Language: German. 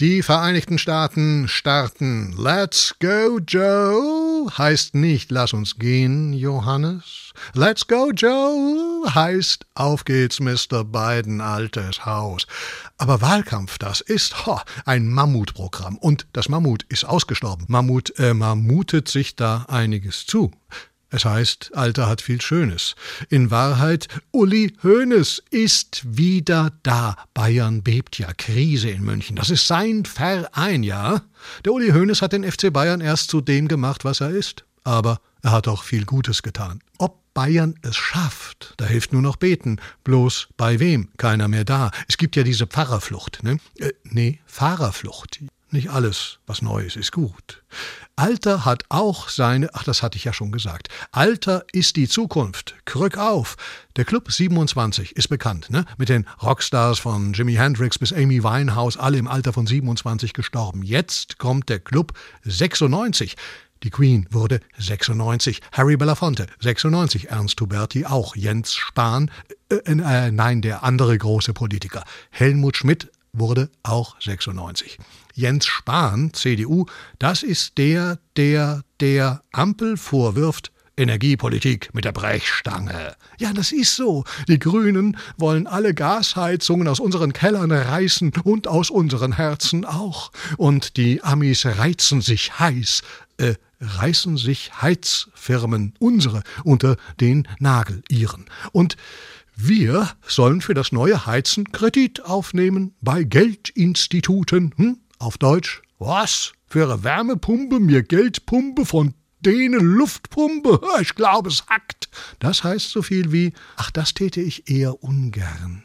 Die Vereinigten Staaten starten. Let's go, Joe heißt nicht Lass uns gehen, Johannes. Let's go, Joe heißt Auf geht's, Mr. Biden, altes Haus. Aber Wahlkampf, das ist ho, ein Mammutprogramm. Und das Mammut ist ausgestorben. Mammut äh, mammutet sich da einiges zu. Es heißt, Alter hat viel Schönes. In Wahrheit, Uli Hoeneß ist wieder da. Bayern bebt ja. Krise in München. Das ist sein Verein, ja? Der Uli Hoeneß hat den FC Bayern erst zu dem gemacht, was er ist. Aber er hat auch viel Gutes getan. Ob Bayern es schafft, da hilft nur noch beten. Bloß bei wem? Keiner mehr da. Es gibt ja diese Pfarrerflucht, ne? Äh, nee, Fahrerflucht. Nicht alles, was neu ist, ist gut. Alter hat auch seine, ach, das hatte ich ja schon gesagt. Alter ist die Zukunft. Krück auf. Der Club 27 ist bekannt, ne? Mit den Rockstars von Jimi Hendrix bis Amy Winehouse, alle im Alter von 27 gestorben. Jetzt kommt der Club 96. Die Queen wurde 96, Harry Belafonte 96, Ernst Huberti auch, Jens Spahn, äh, äh, nein, der andere große Politiker, Helmut Schmidt wurde auch 96. Jens Spahn, CDU, das ist der, der der Ampel vorwirft, Energiepolitik mit der Brechstange. Ja, das ist so. Die Grünen wollen alle Gasheizungen aus unseren Kellern reißen und aus unseren Herzen auch. Und die Amis reizen sich heiß, äh, reißen sich Heizfirmen, unsere, unter den Nagel ihren. Und wir sollen für das neue Heizen Kredit aufnehmen bei Geldinstituten. Hm? Auf Deutsch, was? Für eine Wärmepumpe mir Geldpumpe von denen Luftpumpe? Ich glaube, es hackt. Das heißt so viel wie, ach, das täte ich eher ungern.